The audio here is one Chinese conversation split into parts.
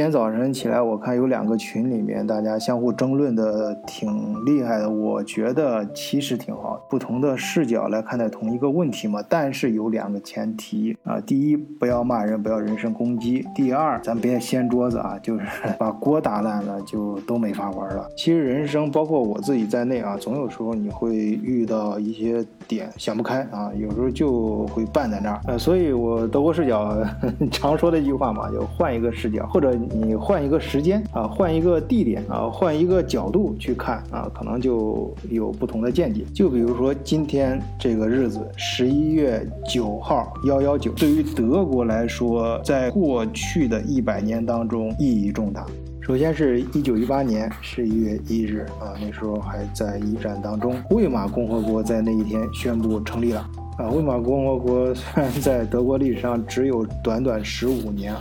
今天早晨起来，我看有两个群里面大家相互争论的挺厉害的。我觉得其实挺好，不同的视角来看待同一个问题嘛。但是有两个前提啊：第一，不要骂人，不要人身攻击；第二，咱别掀桌子啊，就是把锅打烂了就都没法玩了。其实人生包括我自己在内啊，总有时候你会遇到一些点想不开啊，有时候就会绊在那儿。呃，所以我德国视角常说的一句话嘛，就换一个视角，或者。你换一个时间啊，换一个地点啊，换一个角度去看啊，可能就有不同的见解。就比如说今天这个日子，十一月九号幺幺九，对于德国来说，在过去的一百年当中意义重大。首先是一九一八年十一月一日啊，那时候还在一战当中，魏玛共和国在那一天宣布成立了啊。魏玛共和国虽然在德国历史上只有短短十五年啊。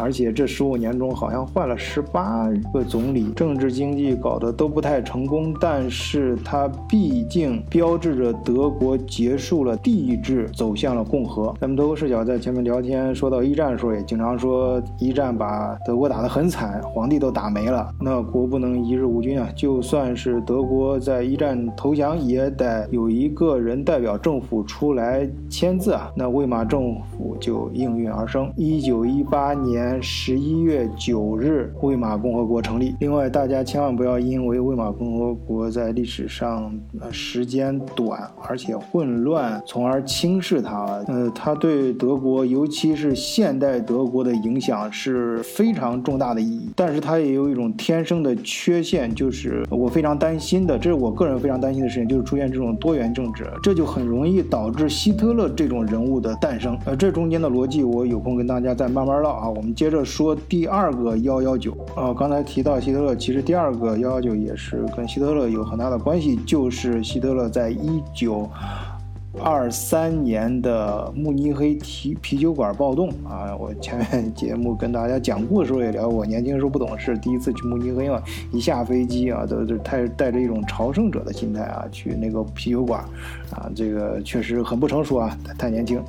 而且这十五年中好像换了十八个总理，政治经济搞得都不太成功。但是它毕竟标志着德国结束了帝制，走向了共和。咱们德国视角在前面聊天说到一战的时候，也经常说一战把德国打得很惨，皇帝都打没了。那国不能一日无君啊！就算是德国在一战投降，也得有一个人代表政府出来签字啊。那魏玛政府就应运而生。一九一八年。十一月九日，魏玛共和国成立。另外，大家千万不要因为魏玛共和国在历史上呃时间短而且混乱，从而轻视它。呃，它对德国，尤其是现代德国的影响是非常重大的意义。但是它也有一种天生的缺陷，就是我非常担心的，这是我个人非常担心的事情，就是出现这种多元政治，这就很容易导致希特勒这种人物的诞生。呃，这中间的逻辑，我有空跟大家再慢慢唠啊。我们。接着说第二个幺幺九啊，刚才提到希特勒，其实第二个幺幺九也是跟希特勒有很大的关系，就是希特勒在一九。二三年的慕尼黑啤啤酒馆暴动啊，我前面节目跟大家讲故事的时候也聊过，年轻时候不懂事，第一次去慕尼黑嘛，一下飞机啊，都都太带着一种朝圣者的心态啊，去那个啤酒馆，啊，这个确实很不成熟啊，太年轻，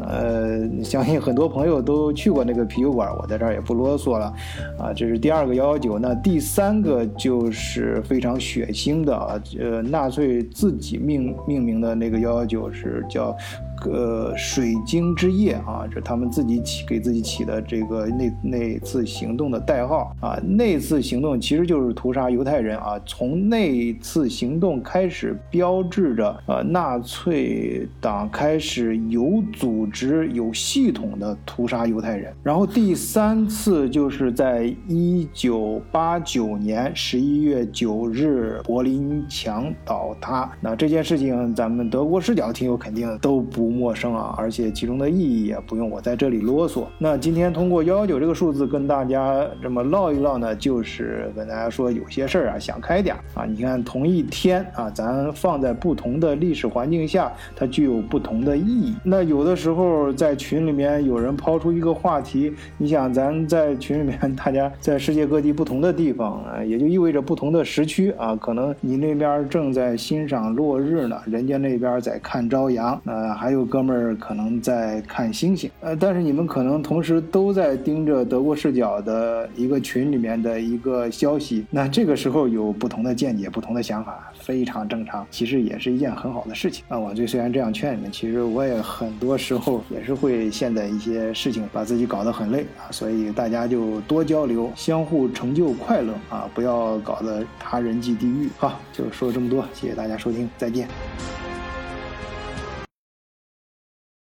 呃，相信很多朋友都去过那个啤酒馆，我在这儿也不啰嗦了，啊，这是第二个幺幺九，那第三个就是非常血腥的啊，呃，纳粹自己命命名的那个幺幺九。是叫。个水晶之夜啊，这他们自己起给自己起的这个那那次行动的代号啊。那次行动其实就是屠杀犹太人啊。从那次行动开始，标志着呃纳粹党开始有组织、有系统的屠杀犹太人。然后第三次就是在一九八九年十一月九日柏林墙倒塌。那这件事情，咱们德国视角听友肯定都不。不陌生啊，而且其中的意义也不用我在这里啰嗦。那今天通过幺幺九这个数字跟大家这么唠一唠呢，就是跟大家说有些事儿啊，想开点儿啊。你看同一天啊，咱放在不同的历史环境下，它具有不同的意义。那有的时候在群里面有人抛出一个话题，你想咱在群里面大家在世界各地不同的地方啊，也就意味着不同的时区啊，可能你那边正在欣赏落日呢，人家那边在看朝阳，呃，还有。有哥们儿可能在看星星，呃，但是你们可能同时都在盯着德国视角的一个群里面的一个消息，那这个时候有不同的见解、不同的想法，非常正常，其实也是一件很好的事情。啊，我就虽然这样劝你们，其实我也很多时候也是会陷在一些事情，把自己搞得很累啊，所以大家就多交流，相互成就快乐啊，不要搞得他人即地狱。好，就说这么多，谢谢大家收听，再见。